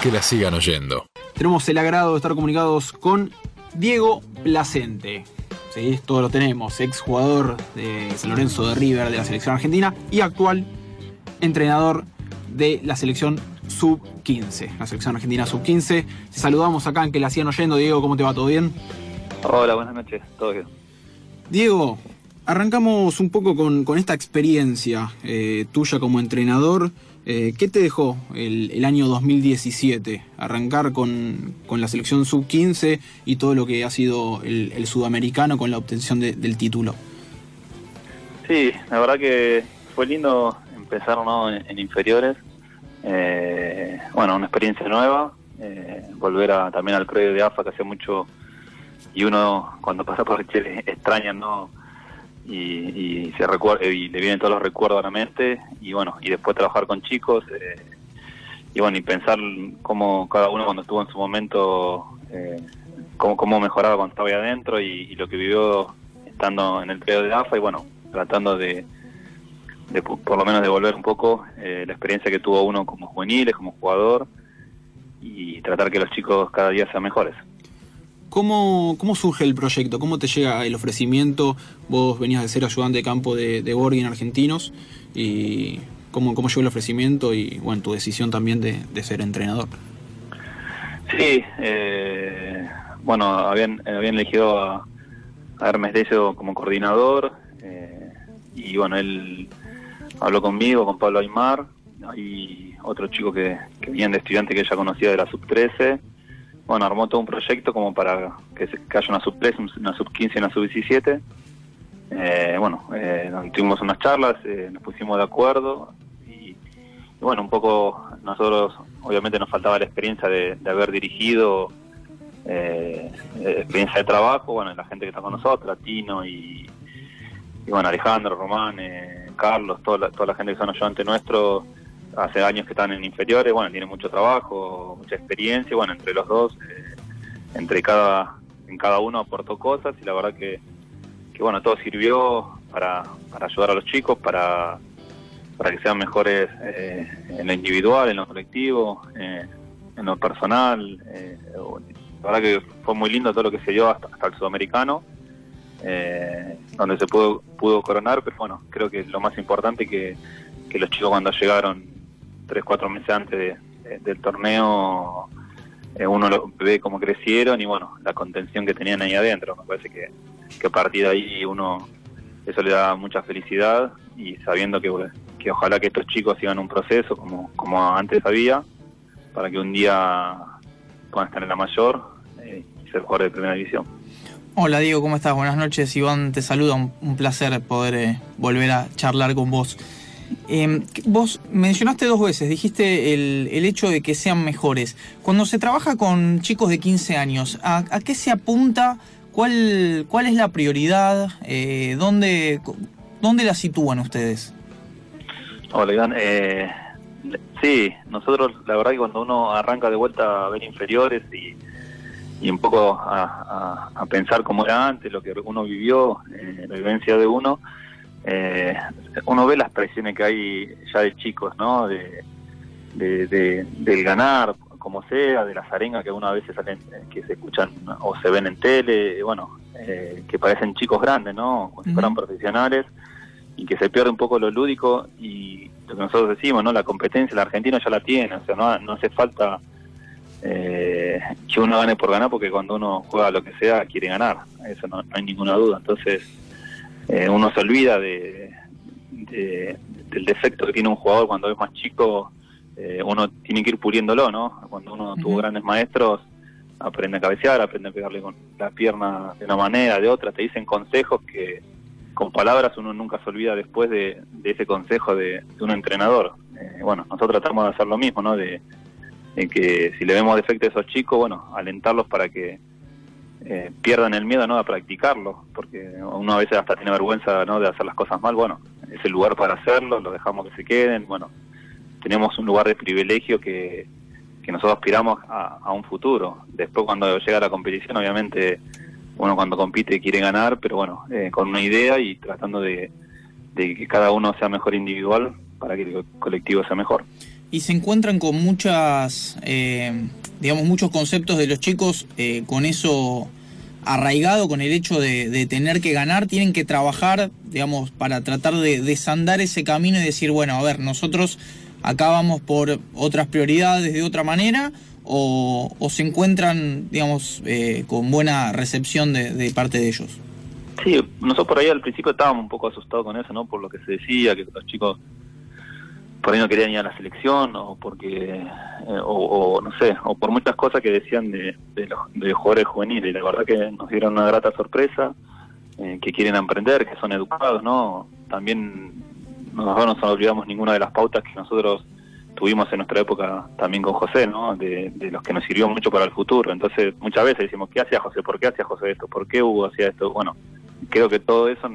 que la sigan oyendo. Tenemos el agrado de estar comunicados con Diego Placente. Sí, todo lo tenemos, ex jugador de San Lorenzo de River de la selección argentina y actual entrenador de la selección sub-15, la selección argentina sub-15. Te saludamos acá en que la sigan oyendo. Diego, ¿cómo te va? ¿Todo bien? Hola, buenas noches, todo bien. Diego, arrancamos un poco con, esta experiencia eh, tuya como entrenador. Eh, ¿Qué te dejó el, año 2017? Arrancar con, la selección sub-15 y todo lo que ha sido el, sudamericano con la obtención del título. Sí, la verdad que fue lindo empezar en, inferiores. Eh, bueno, una experiencia nueva. Eh, volver a, también al predio de AFA que hace mucho y uno cuando pasa por Chile extraña, ¿no? Y, se recuerda y le vienen todos los recuerdos a la mente y bueno y después trabajar con chicos eh, y bueno y pensar cómo cada uno cuando estuvo en su momento eh, cómo, mejoraba cuando estaba ahí adentro y, lo que vivió estando en el periodo de AFA y bueno tratando de, por lo menos devolver un poco eh, la experiencia que tuvo uno como juveniles como jugador y tratar que los chicos cada día sean mejores ¿Cómo, ¿Cómo surge el proyecto? ¿Cómo te llega el ofrecimiento? Vos venías de ser ayudante de campo de, de en Argentinos y cómo, cómo llegó el ofrecimiento y bueno, tu decisión también de, ser entrenador. Sí, eh, bueno, habían, habían elegido a, Hermes Decio como coordinador eh, y bueno, él habló conmigo, con Pablo Aymar y otro chico que, que de estudiante que ella conocía de la sub-13 bueno, armó todo un proyecto como para que, haya una sub 3, una sub 15 y una sub 17. Eh, bueno, eh, tuvimos unas charlas, eh, nos pusimos de acuerdo y, bueno, un poco nosotros obviamente nos faltaba la experiencia de, haber dirigido, eh, experiencia de trabajo, bueno, la gente que está con nosotros, Tino y, bueno, Alejandro, Román, Carlos, toda la, toda la gente que son ayudantes nuestros hace años que están en inferiores, bueno, tienen mucho trabajo, mucha experiencia, bueno, entre los dos, eh, entre cada, en cada uno aportó cosas y la verdad que, que bueno, todo sirvió para, para ayudar a los chicos, para, para que sean mejores eh, en lo individual, en lo colectivo, eh, en lo personal. la verdad que fue muy lindo todo lo que se dio hasta, hasta el sudamericano. donde se pudo, pudo coronar, pero bueno, creo que lo más importante que, que los chicos cuando llegaron tres, cuatro meses antes del torneo, eh, uno lo ve cómo crecieron y bueno, la contención que tenían ahí adentro. Me parece que, que a partir de ahí uno, eso le da mucha felicidad y sabiendo que, que ojalá que estos chicos sigan un proceso como, como antes había, para que un día puedan estar en la mayor eh, y ser jugador de primera división. Hola Diego, ¿cómo estás? Buenas noches. Iván te saluda, un, placer poder eh, volver a charlar con vos. Eh, vos mencionaste dos veces, dijiste el, el, hecho de que sean mejores. Cuando se trabaja con chicos de 15 años, ¿a, qué se apunta? ¿Cuál, ¿Cuál es la prioridad? Eh, ¿dónde, ¿Dónde la sitúan ustedes? Hola, Iván. Eh, sí, nosotros la verdad que cuando uno arranca de vuelta a ver inferiores y, y un poco a, a, pensar cómo era antes, lo que uno vivió, eh, la vivencia de uno, eh, uno ve las presiones que hay ya de chicos, ¿no? De, del ganar, como sea, de las arengas que una veces salen, eh, que se escuchan o se ven en tele, bueno, eh, que parecen chicos grandes, ¿no? Como si fueran profesionales y que se pierde un poco lo lúdico y lo que nosotros decimos, ¿no? La competencia, la Argentina ya la tiene, o sea, no, no hace falta eh, que uno gane por ganar porque cuando uno juega lo que sea quiere ganar, eso no hay ninguna duda, entonces eh, uno se olvida de, del defecto que tiene un jugador cuando es más chico, eh, uno tiene que ir puliéndolo, ¿no? Cuando uno tuvo grandes maestros, aprende a cabecear, aprende a pegarle con la pierna de una manera, de otra, te dicen consejos que con palabras uno nunca se olvida después de, ese consejo de, un entrenador. Eh, bueno, nosotros tratamos de hacer lo mismo, ¿no? De, de que si le vemos defectos a esos chicos, bueno, alentarlos para que eh, pierdan el miedo ¿no? a practicarlo, porque uno a veces hasta tiene vergüenza ¿no? de hacer las cosas mal, bueno, es el lugar para hacerlo, lo dejamos que se queden, bueno, tenemos un lugar de privilegio que, que nosotros aspiramos a, un futuro. Después cuando llega la competición, obviamente uno cuando compite quiere ganar, pero bueno, eh, con una idea y tratando de, de que cada uno sea mejor individual para que el colectivo sea mejor. Y se encuentran con muchas, eh, digamos, muchos conceptos de los chicos eh, con eso arraigado, con el hecho de, tener que ganar, tienen que trabajar, digamos, para tratar de desandar ese camino y decir, bueno, a ver, nosotros acá vamos por otras prioridades de otra manera, o, se encuentran, digamos, eh, con buena recepción de, de parte de ellos. Sí, nosotros por ahí al principio estábamos un poco asustados con eso, ¿no? Por lo que se decía, que los chicos por ahí no querían ir a la selección o porque eh, o, no sé o por muchas cosas que decían de, de los de jugadores juveniles. La verdad que nos dieron una grata sorpresa eh, que quieren aprender que son educados no también nosotros no nos olvidamos ninguna de las pautas que nosotros tuvimos en nuestra época también con José no de, de los que nos sirvió mucho para el futuro. Entonces muchas veces decimos qué hacía José por qué hacía José esto por qué Hugo hacía esto bueno creo que todo eso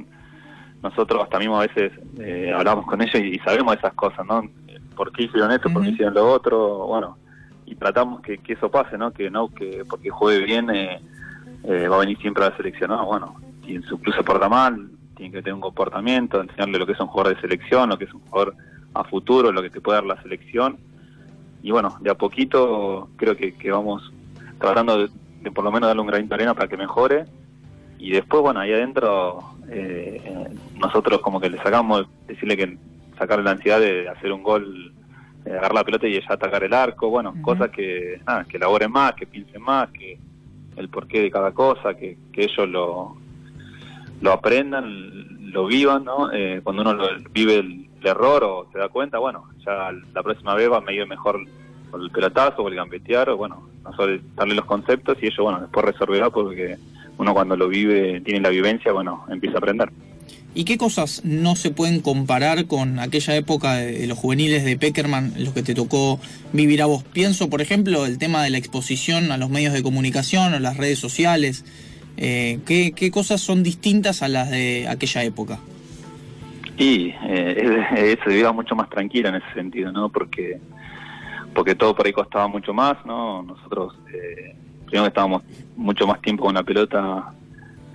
nosotros hasta mismo a veces eh, hablamos con ellos y, sabemos esas cosas, ¿no? ¿Por qué hicieron esto? ¿Por qué hicieron lo otro? Bueno, y tratamos que, eso pase, ¿no? Que no, que porque juegue bien eh, eh, va a venir siempre a la selección, ¿no? Bueno, si en su club se porta mal, tiene que tener un comportamiento, enseñarle lo que es un jugador de selección, lo que es un jugador a futuro, lo que te puede dar la selección. Y bueno, de a poquito creo que, vamos tratando de, de, por lo menos darle un granito de arena para que mejore. Y después, bueno, ahí adentro eh, nosotros como que le sacamos, decirle que sacarle la ansiedad de hacer un gol, de agarrar la pelota y ya atacar el arco, bueno, cosas que, nada, que elaboren más, que piensen más, que el porqué de cada cosa, que, que ellos lo, lo aprendan, lo vivan, ¿no? Eh, cuando uno lo, vive el, error o se da cuenta, bueno, ya la próxima vez va a medir mejor el pelotazo o el gambetear, o bueno, nosotros darle los conceptos y ellos, bueno, después resolverá porque uno cuando lo vive, tiene la vivencia, bueno, empieza a aprender. ¿Y qué cosas no se pueden comparar con aquella época de los juveniles de Peckerman, los que te tocó vivir a vos? Pienso, por ejemplo, el tema de la exposición a los medios de comunicación, a las redes sociales. Eh, ¿qué, ¿qué, cosas son distintas a las de aquella época? Y eh, se vivía mucho más tranquila en ese sentido, ¿no? Porque, porque todo por ahí costaba mucho más, ¿no? Nosotros... Eh, primero que estábamos mucho más tiempo con la pelota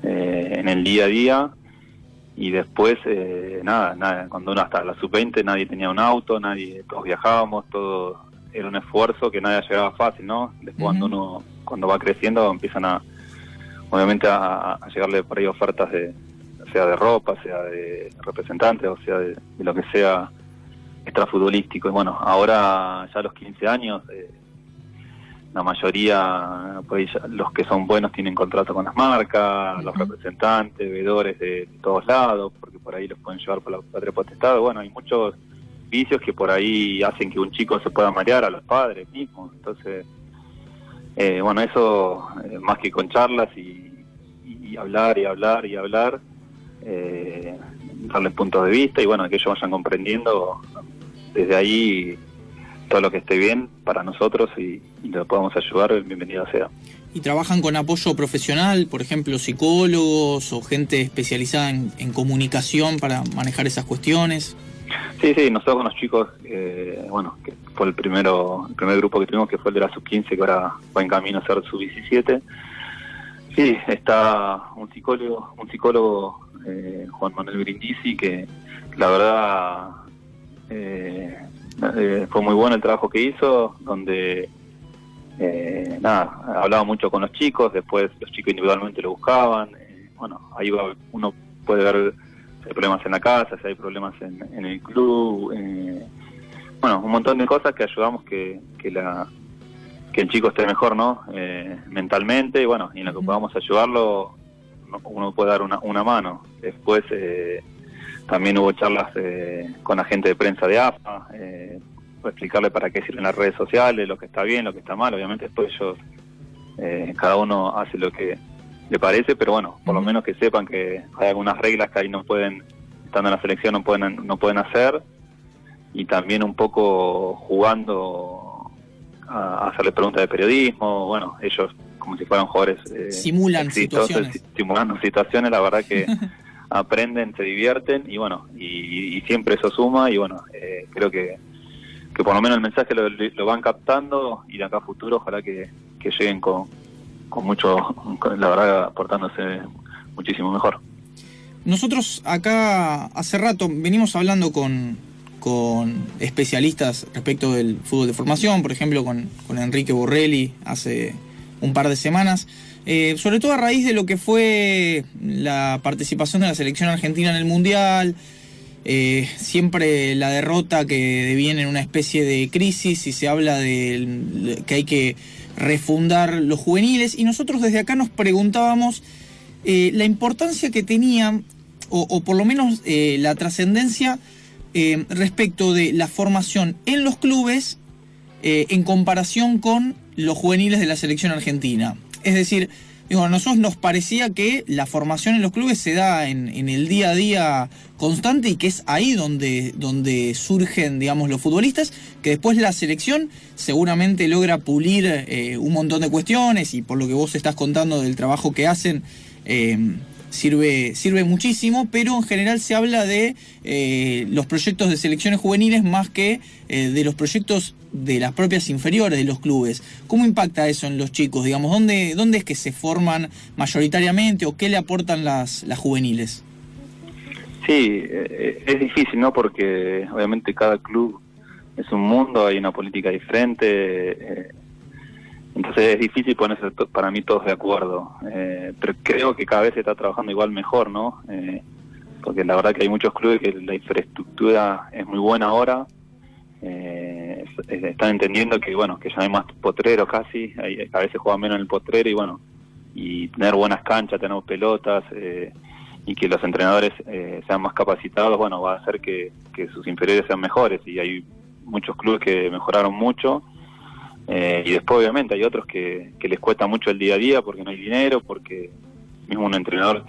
eh, en el día a día y después eh, nada, nada, cuando uno hasta la sub-20 nadie tenía un auto, nadie, todos viajábamos, todo era un esfuerzo que nadie llegaba fácil, ¿no? Después cuando uno, cuando va creciendo empiezan a, obviamente a, llegarle por ahí ofertas de, sea de ropa, sea de representantes, o sea de, lo que sea extrafutbolístico. Y bueno, ahora ya a los 15 años eh, la mayoría, pues los que son buenos tienen contrato con las marcas, los representantes, veedores de, todos lados, porque por ahí los pueden llevar por la patria potestad. Bueno, hay muchos vicios que por ahí hacen que un chico se pueda marear a los padres mismos. Entonces, eh, bueno, eso eh, más que con charlas y, hablar y hablar y hablar, eh, darles puntos de vista y bueno, que ellos vayan comprendiendo desde ahí todo lo que esté bien para nosotros y, lo podamos ayudar, bienvenido sea. ¿Y trabajan con apoyo profesional, por ejemplo, psicólogos o gente especializada en, comunicación para manejar esas cuestiones? Sí, sí, nosotros con los chicos, eh, bueno, que fue el primero, el primer grupo que tuvimos que fue el de la sub-15, que ahora va en camino a ser sub-17. Sí, está un psicólogo, un psicólogo eh, Juan Manuel Brindisi, que la verdad eh, eh, fue muy bueno el trabajo que hizo, donde eh, nada, hablaba mucho con los chicos, después los chicos individualmente lo buscaban, eh, bueno, ahí uno puede ver si hay problemas en la casa, si hay problemas en, el club, bueno, un montón de cosas que ayudamos que, que la que el chico esté mejor, ¿no? mentalmente, y bueno, y en lo que podamos ayudarlo, uno puede dar una, una mano. Después, eh, también hubo charlas eh, con la gente de prensa de AFA, eh, explicarle para qué sirven las redes sociales, lo que está bien, lo que está mal. Obviamente después ellos, eh, cada uno hace lo que le parece, pero bueno, por lo menos que sepan que hay algunas reglas que ahí no pueden, estando en la selección, no pueden, no pueden hacer. Y también un poco jugando a, hacerle preguntas de periodismo. Bueno, ellos como si fueran jugadores... Simulan situaciones. Simulando situaciones, la verdad que... aprenden, se divierten y bueno, y, siempre eso suma y bueno, eh, creo que, que por lo menos el mensaje lo, van captando y de acá a futuro ojalá que, lleguen con, con mucho, la verdad, aportándose muchísimo mejor. Nosotros acá hace rato venimos hablando con, con especialistas respecto del fútbol de formación, por ejemplo con, Enrique Borrelli hace un par de semanas, eh, sobre todo a raíz de lo que fue la participación de la selección argentina en el Mundial, eh, siempre la derrota que deviene en una especie de crisis y se habla de que hay que refundar los juveniles y nosotros desde acá nos preguntábamos eh, la importancia que tenía o, por lo menos la trascendencia respecto de la formación en los clubes en comparación con los juveniles de la selección argentina. Es decir, digo, a nosotros nos parecía que la formación en los clubes se da en, el día a día constante y que es ahí donde, donde surgen, digamos, los futbolistas, que después la selección seguramente logra pulir eh, un montón de cuestiones y por lo que vos estás contando del trabajo que hacen, sirve, sirve muchísimo, pero en general se habla de eh, los proyectos de selecciones juveniles más que eh, de los proyectos de las propias inferiores de los clubes. ¿Cómo impacta eso en los chicos? Digamos, ¿dónde, dónde es que se forman mayoritariamente o qué le aportan las, las juveniles? Sí, eh, es difícil, ¿no? Porque obviamente cada club es un mundo, hay una política diferente. Entonces es difícil ponerse para mí todos de acuerdo, eh, pero creo que cada vez se está trabajando igual mejor, ¿no? Eh, porque la verdad que hay muchos clubes que la infraestructura es muy buena ahora, eh, están entendiendo que bueno que ya hay más potrero casi, hay, a veces juegan menos en el potrero y bueno, y tener buenas canchas, tener pelotas y que los entrenadores sean más capacitados, bueno, va a hacer que sus inferiores sean mejores. Y hay muchos clubes que mejoraron mucho eh, y después obviamente hay otros que, les cuesta mucho el día a día porque no hay dinero, porque mismo un entrenador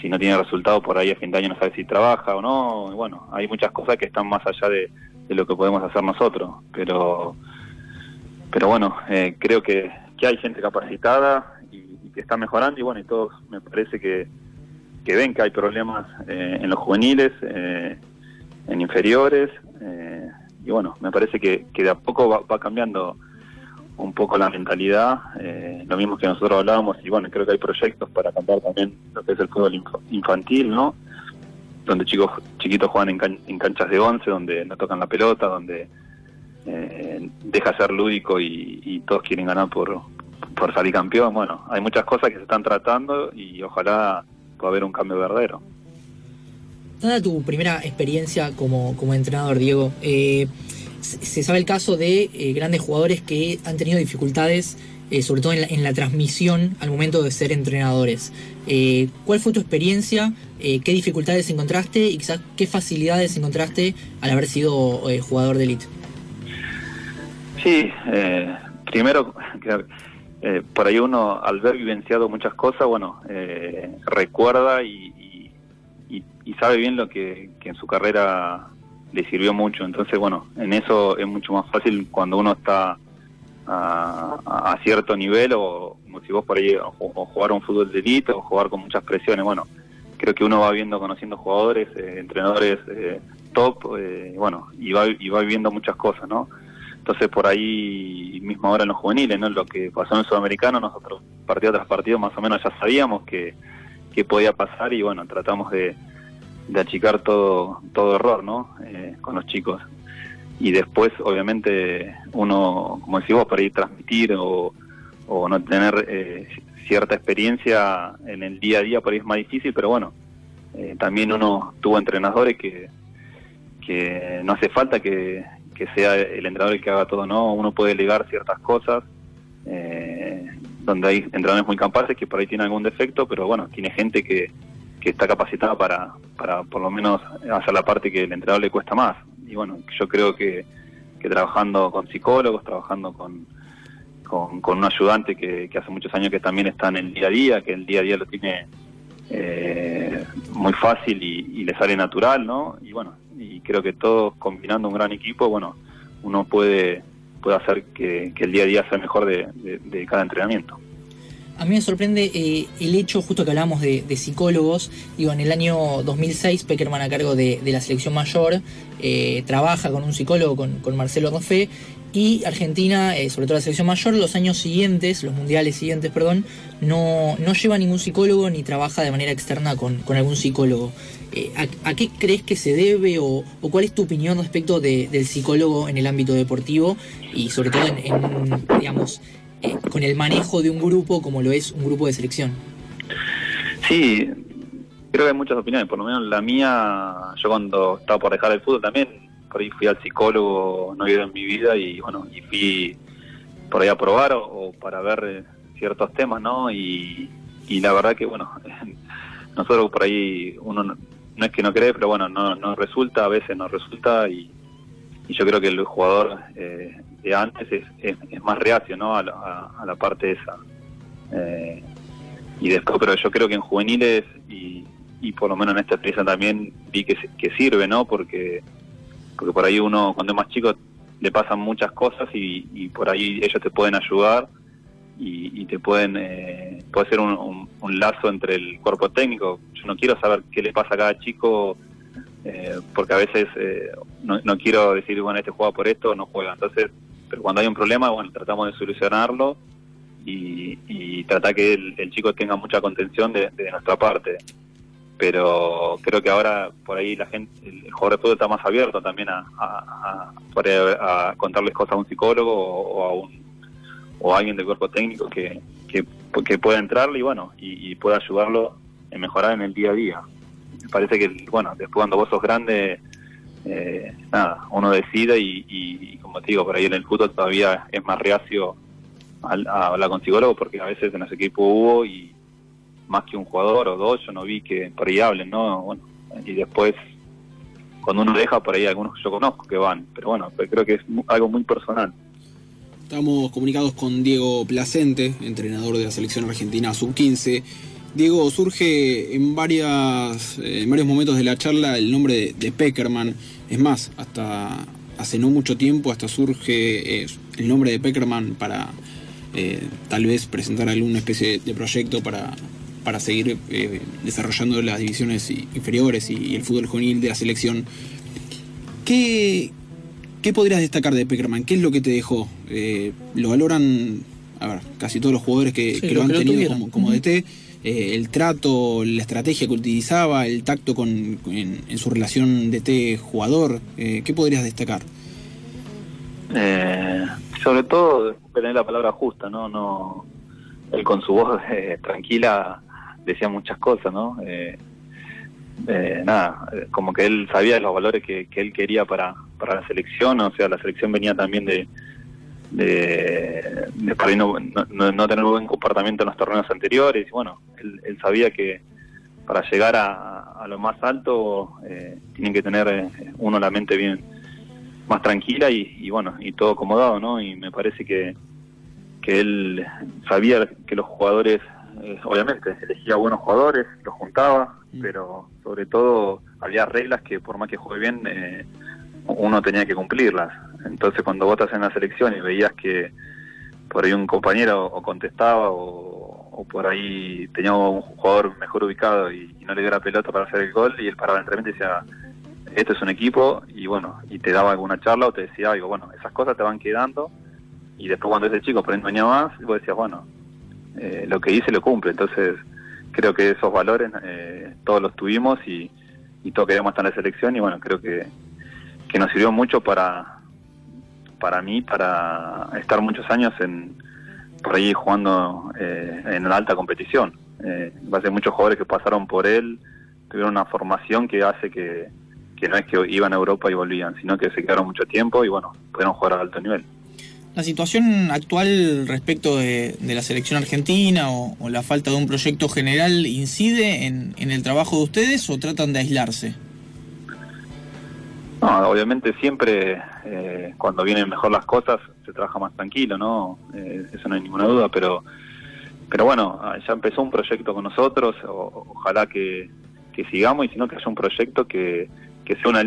si no tiene resultado por ahí a fin de año no sabe si trabaja o no. bueno, hay muchas cosas que están más allá de, lo que podemos hacer nosotros. Pero, pero bueno, eh, creo que, hay gente capacitada y, que está mejorando y bueno, y todos me parece que, ven que hay problemas eh, en los juveniles, en inferiores. y bueno, me parece que, de a poco va cambiando un poco la mentalidad, eh, lo mismo que nosotros hablábamos, y bueno, creo que hay proyectos para cambiar también lo que es el fútbol infantil, ¿no? Donde chicos chiquitos juegan en, canchas de once, donde no tocan la pelota, donde eh, deja ser lúdico y, todos quieren ganar por, por salir campeón. Bueno, hay muchas cosas que se están tratando y ojalá pueda haber un cambio verdadero. Dada tu primera experiencia como, como entrenador, Diego, eh, se sabe el caso de eh, grandes jugadores que han tenido dificultades, eh, sobre todo en la, transmisión al momento de ser entrenadores. Eh, ¿Cuál fue tu experiencia? ¿Qué dificultades encontraste y quizás qué facilidades encontraste al haber sido jugador de élite? Sí, primero, por ahí uno al ver vivenciado muchas cosas, bueno, recuerda y, y, sabe bien lo que en su carrera le sirvió mucho. Entonces, bueno, en eso es mucho más fácil cuando uno está a, cierto nivel o como si vos por ahí o, jugar un fútbol de elite o jugar con muchas presiones. Bueno, creo que uno va viendo, conociendo jugadores, eh, entrenadores eh, top, eh, bueno, y va, y va viviendo muchas cosas, ¿no? Entonces por ahí mismo ahora en los juveniles, ¿no? Lo que pasó en el sudamericano, nosotros partido tras partido más o menos ya sabíamos que, que podía pasar y bueno, tratamos de, de achicar todo, todo error, ¿no? Eh, con los chicos. Y después, obviamente, uno, como decís vos, para ir transmitir o, o no tener eh, cierta experiencia en el día a día, por ahí es más difícil, pero bueno, eh, también uno tuvo entrenadores que, que no hace falta que, que sea el entrenador el que haga todo, ¿no? Uno puede delegar ciertas cosas, donde hay entrenadores muy capaces que por ahí tienen algún defecto, pero bueno, tiene gente que, que está capacitada para, para por lo menos hacer la parte que el entrenador le cuesta más. Y bueno, yo creo que, que trabajando con psicólogos, trabajando con, con, un ayudante que, hace muchos años que también está en el día a día, que el día a día lo tiene eh, muy fácil y, le sale natural, ¿no? Y bueno, y creo que todos combinando un gran equipo, bueno, uno puede, puede hacer que, el día a día sea mejor de cada entrenamiento. A mí me sorprende eh, el hecho, justo que hablamos de, psicólogos, digo, en el año 2006 Peckerman a cargo de, la selección mayor eh, trabaja con un psicólogo, con, Marcelo Rofe, y Argentina, eh, sobre todo la selección mayor, los años siguientes, los mundiales siguientes, perdón, no, no lleva ningún psicólogo ni trabaja de manera externa con, algún psicólogo. ¿a, qué crees que se debe o, cuál es tu opinión respecto del psicólogo en el ámbito deportivo y sobre todo en, digamos, con el manejo de un grupo como lo es un grupo de selección? Sí, creo que hay muchas opiniones, por lo menos la mía, yo cuando estaba por dejar el fútbol también, por ahí fui al psicólogo, no ido en mi vida y bueno, y fui por ahí a probar o, para ver eh, ciertos temas, ¿no? Y, y la verdad que bueno, nosotros por ahí uno no, es que no cree, pero bueno, no, no resulta, a veces no resulta y, yo creo que el jugador eh, de antes es, es, más reacio, ¿no? A la, a, la parte esa. Eh, y después, pero yo creo que en juveniles y, y por lo menos en esta experiencia también vi que, que sirve, ¿no? Porque, porque por ahí uno cuando es más chico le pasan muchas cosas y, y por ahí ellos te pueden ayudar y, te pueden eh, puede ser un, lazo entre el cuerpo técnico. Yo no quiero saber qué le pasa a cada chico eh, porque a veces eh, no, no, quiero decir, bueno, este juega por esto no juega. Entonces, pero cuando hay un problema, bueno, tratamos de solucionarlo y, y tratar que el, chico tenga mucha contención de, nuestra parte. Pero creo que ahora por ahí la gente, el, jugador de fútbol está más abierto también a, a, a, contarles cosas a un psicólogo o a un o alguien del cuerpo técnico que, que, pueda entrarle y bueno, y, pueda ayudarlo en mejorar en el día a día. Me parece que, bueno, después cuando vos sos grande, eh, nada, uno decide y, como te digo, por ahí en el fútbol todavía es más reacio a, hablar con psicólogo porque a veces en ese equipo hubo y más que un jugador o dos, yo no vi que por ahí hablen, ¿no? Bueno, y después cuando uno deja por ahí algunos yo conozco que van, pero bueno, creo que es algo muy personal. Estamos comunicados con Diego Placente, entrenador de la selección argentina sub-15. Diego, surge en, varias, en varios momentos de la charla el nombre de, Peckerman. Es más, hasta hace no mucho tiempo hasta surge eh, el nombre de Peckerman para eh, tal vez presentar alguna especie de proyecto para, para seguir eh, desarrollando las divisiones inferiores y, el fútbol juvenil de la selección. ¿Qué, ¿Qué podrías destacar de Peckerman? ¿Qué es lo que te dejó? Eh, lo valoran, a ver, casi todos los jugadores que, lo han tenido como, como DT, eh, el trato, la estrategia que utilizaba, el tacto con, en, su relación DT-jugador. Eh, ¿Qué podrías destacar? sobre todo tener la palabra justa, ¿no? no Él con su voz tranquila decía muchas cosas, ¿no? eh, nada, como que él sabía de los valores que, él quería para, para la selección, o sea, la selección venía también de, de, de no, no, tener un buen comportamiento en los torneos anteriores, y bueno, él, sabía que para llegar a, lo más alto eh, tienen que tener eh, uno la mente bien más tranquila y, bueno, y todo acomodado, ¿no? Y me parece que, que él sabía que los jugadores, eh, obviamente, elegía buenos jugadores, los juntaba, Mm. pero sobre todo había reglas que por más que juegue bien, eh, uno tenía que cumplirlas. Entonces cuando votas en la selección y veías que por ahí un compañero o contestaba o, por ahí tenía un jugador mejor ubicado y, no le dio la pelota para hacer el gol y él paraba el entrenamiento y decía, esto es un equipo y bueno, y te daba alguna charla o te decía algo, bueno, esas cosas te van quedando y después cuando ese chico por ahí no más, vos decías, bueno, eh, lo que hice lo cumple, entonces creo que esos valores eh, todos los tuvimos y, todos queríamos estar en la selección y bueno, creo que, que nos sirvió mucho para, para mí, para estar muchos años en por ahí jugando eh, en la alta competición. Eh, va a muchos jugadores que pasaron por él, tuvieron una formación que hace que, que no es que iban a Europa y volvían, sino que se quedaron mucho tiempo y bueno, pudieron jugar a alto nivel. La situación actual respecto de, la selección argentina o, la falta de un proyecto general incide en, el trabajo de ustedes o tratan de aislarse? No, obviamente siempre eh, cuando vienen mejor las cosas se trabaja más tranquilo, ¿no? Eh, eso no hay ninguna duda, pero pero bueno, ah, ya empezó un proyecto con nosotros, ojalá que, sigamos y si no que haya un proyecto que, que sea una,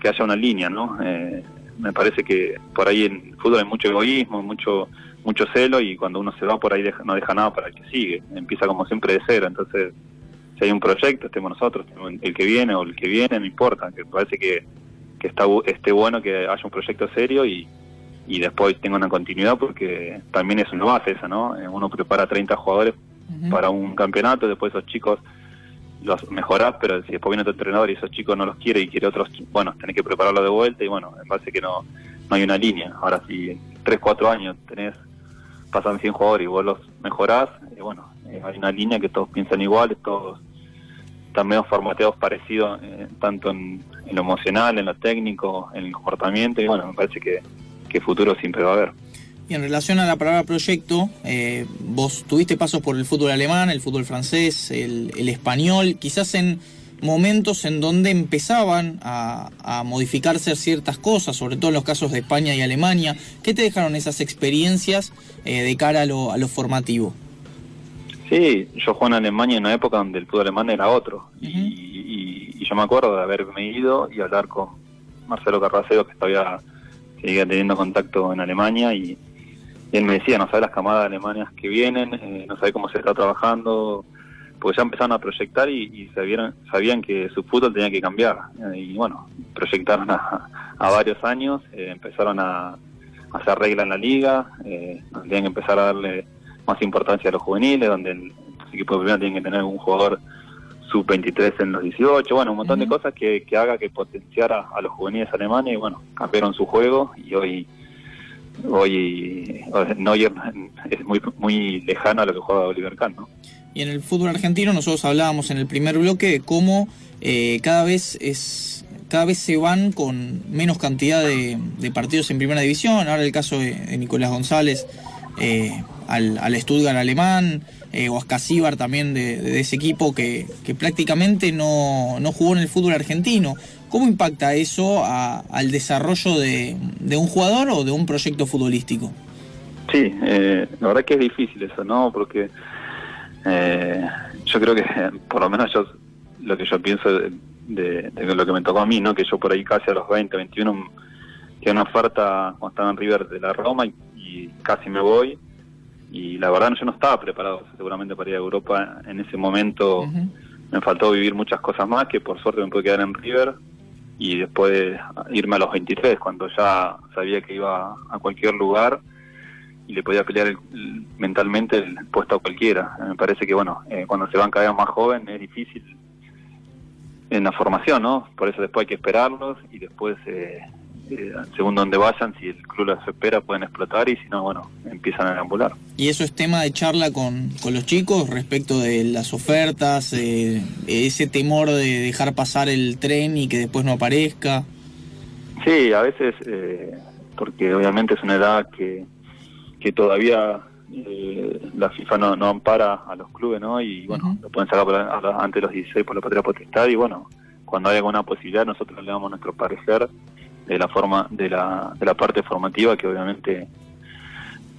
que haya una línea, ¿no? Eh, me parece que por ahí en fútbol hay mucho egoísmo, mucho mucho celo y cuando uno se va por ahí no deja nada para el que sigue, empieza como siempre de cero, entonces si hay un proyecto, estemos nosotros, el que viene o el que viene, no importa, que parece que, que está esté bueno que haya un proyecto serio y, y después tenga una continuidad porque también es una base esa, ¿no? Eh, uno prepara 30 jugadores para un campeonato, después esos chicos los mejorás, pero si después viene otro entrenador y esos chicos no los quiere y quiere otros, bueno, tenés que prepararlo de vuelta y bueno, me parece que no, no hay una línea. Ahora si en 3, 4 años tenés, pasan 100 jugadores y vos los mejorás, eh, bueno, eh, hay una línea que todos piensan iguales, todos están medio formateados parecidos, eh, tanto en, lo emocional, en lo técnico, en el comportamiento y bueno, me parece que, que futuro siempre va a haber. Y en relación a la palabra proyecto, eh, vos tuviste pasos por el fútbol alemán, el fútbol francés, el, el español, quizás en momentos en donde empezaban a, a, modificarse ciertas cosas, sobre todo en los casos de España y Alemania. ¿Qué te dejaron esas experiencias eh, de cara a lo, a lo, formativo? Sí, yo jugué en Alemania en una época donde el fútbol alemán era otro. Uh -huh. y, y, y, yo me acuerdo de haberme ido y hablar con Marcelo Carraceo, que todavía seguía teniendo contacto en Alemania, y, y él me decía, no sabe las camadas alemanas que vienen, eh, no sabe cómo se está trabajando, porque ya empezaron a proyectar y, y sabían, sabían que su fútbol tenía que cambiar. Eh, y bueno, proyectaron a, a varios años, eh, empezaron a, a, hacer regla en la liga, eh, tenían que empezar a darle más importancia a los juveniles, donde los equipos de primera tienen que tener un jugador sub-23 en los 18, bueno, un montón uh -huh. de cosas que, que haga que potenciara a los juveniles alemanes y bueno, cambiaron su juego y hoy hoy Neuer es muy muy lejano a lo que juega Oliver Kahn, ¿no? Y en el fútbol argentino nosotros hablábamos en el primer bloque de cómo eh, cada vez es cada vez se van con menos cantidad de, de partidos en primera división. Ahora el caso de, de Nicolás González eh, al, al, Stuttgart alemán, eh, o a Scasíbar también de, ese equipo que, que prácticamente no, no, jugó en el fútbol argentino. ¿Cómo impacta eso a, al desarrollo de, de, un jugador o de un proyecto futbolístico? Sí, eh, la verdad que es difícil eso, ¿no? Porque eh, yo creo que, por lo menos yo, lo que yo pienso de, de, lo que me tocó a mí, ¿no? Que yo por ahí casi a los 20, 21, que una oferta cuando estaba en River de la Roma y casi me voy. Y la verdad yo no estaba preparado seguramente para ir a Europa en ese momento. Uh -huh. Me faltó vivir muchas cosas más que por suerte me pude quedar en River y después irme a los 23 cuando ya sabía que iba a cualquier lugar y le podía pelear el, el, mentalmente el puesto a cualquiera. Me parece que bueno, eh, cuando se van cada vez más joven es difícil en la formación, ¿no? Por eso después hay que esperarlos y después, eh, eh, según donde vayan, si el club los espera pueden explotar y si no, bueno, empiezan a ambular. ¿Y eso es tema de charla con, con los chicos respecto de las ofertas, eh, ese temor de dejar pasar el tren y que después no aparezca? Sí, a veces, eh, porque obviamente es una edad que que todavía eh, la FIFA no, no, ampara a los clubes, ¿no? Y bueno, uh -huh. lo pueden sacar por, a, antes de los 16 por la patria potestad y bueno, cuando hay alguna posibilidad nosotros le damos nuestro parecer de la forma de la, de la parte formativa que obviamente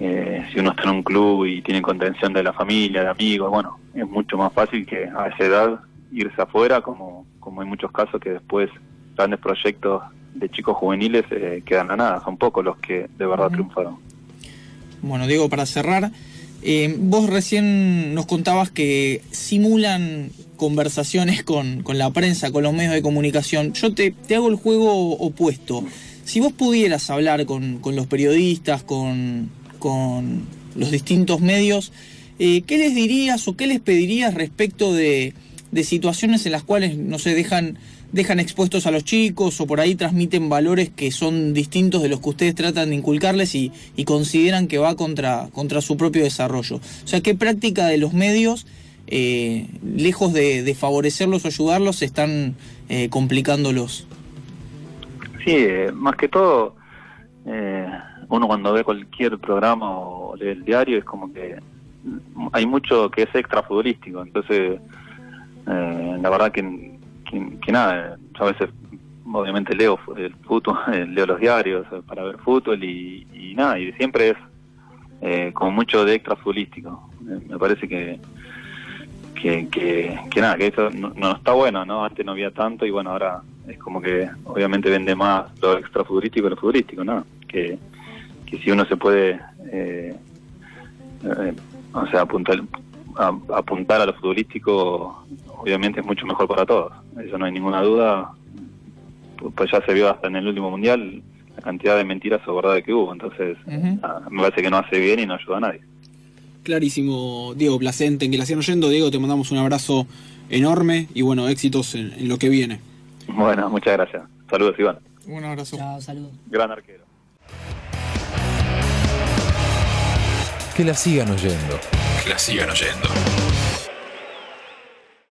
eh, si uno está en un club y tiene contención de la familia, de amigos, bueno, es mucho más fácil que a esa edad irse afuera, como, como hay muchos casos que después grandes proyectos de chicos juveniles eh, quedan a nada, son pocos los que de verdad uh -huh. triunfaron. Bueno, Diego, para cerrar, eh, vos recién nos contabas que simulan conversaciones con, con, la prensa, con los medios de comunicación. Yo te, te hago el juego opuesto. Si vos pudieras hablar con, con los periodistas, con, con, los distintos medios, eh, ¿qué les dirías o qué les pedirías respecto de, de situaciones en las cuales, no sé, dejan dejan expuestos a los chicos o por ahí transmiten valores que son distintos de los que ustedes tratan de inculcarles y, y consideran que va contra, contra su propio desarrollo. O sea, ¿qué práctica de los medios, eh, lejos de, favorecerlos o ayudarlos, están eh, complicándolos? Sí, eh, más que todo, eh, uno cuando ve cualquier programa o lee el diario es como que hay mucho que es extra futbolístico, entonces eh, la verdad que que, nada, yo a veces obviamente leo el fútbol, leo los diarios para ver fútbol y, nada, y siempre es eh, como mucho de extra futbolístico. Me parece que que, que, que nada, que eso no, no, está bueno, ¿no? Antes no había tanto y bueno, ahora es como que obviamente vende más lo extra futbolístico que lo futbolístico, ¿no? Que, que si uno se puede, eh, eh, o sea, apuntar, a, apuntar a lo futbolístico obviamente es mucho mejor para todos, eso no hay ninguna duda, pues ya se vio hasta en el último mundial la cantidad de mentiras o verdades que hubo, entonces uh -huh. me parece que no hace bien y no ayuda a nadie. Clarísimo, Diego Placente, en que la sigan oyendo, Diego, te mandamos un abrazo enorme y bueno, éxitos en, en lo que viene. Bueno, muchas gracias. Saludos, Iván. Un abrazo. Chao, saludos. Gran arquero. Que la sigan oyendo. Que la sigan oyendo.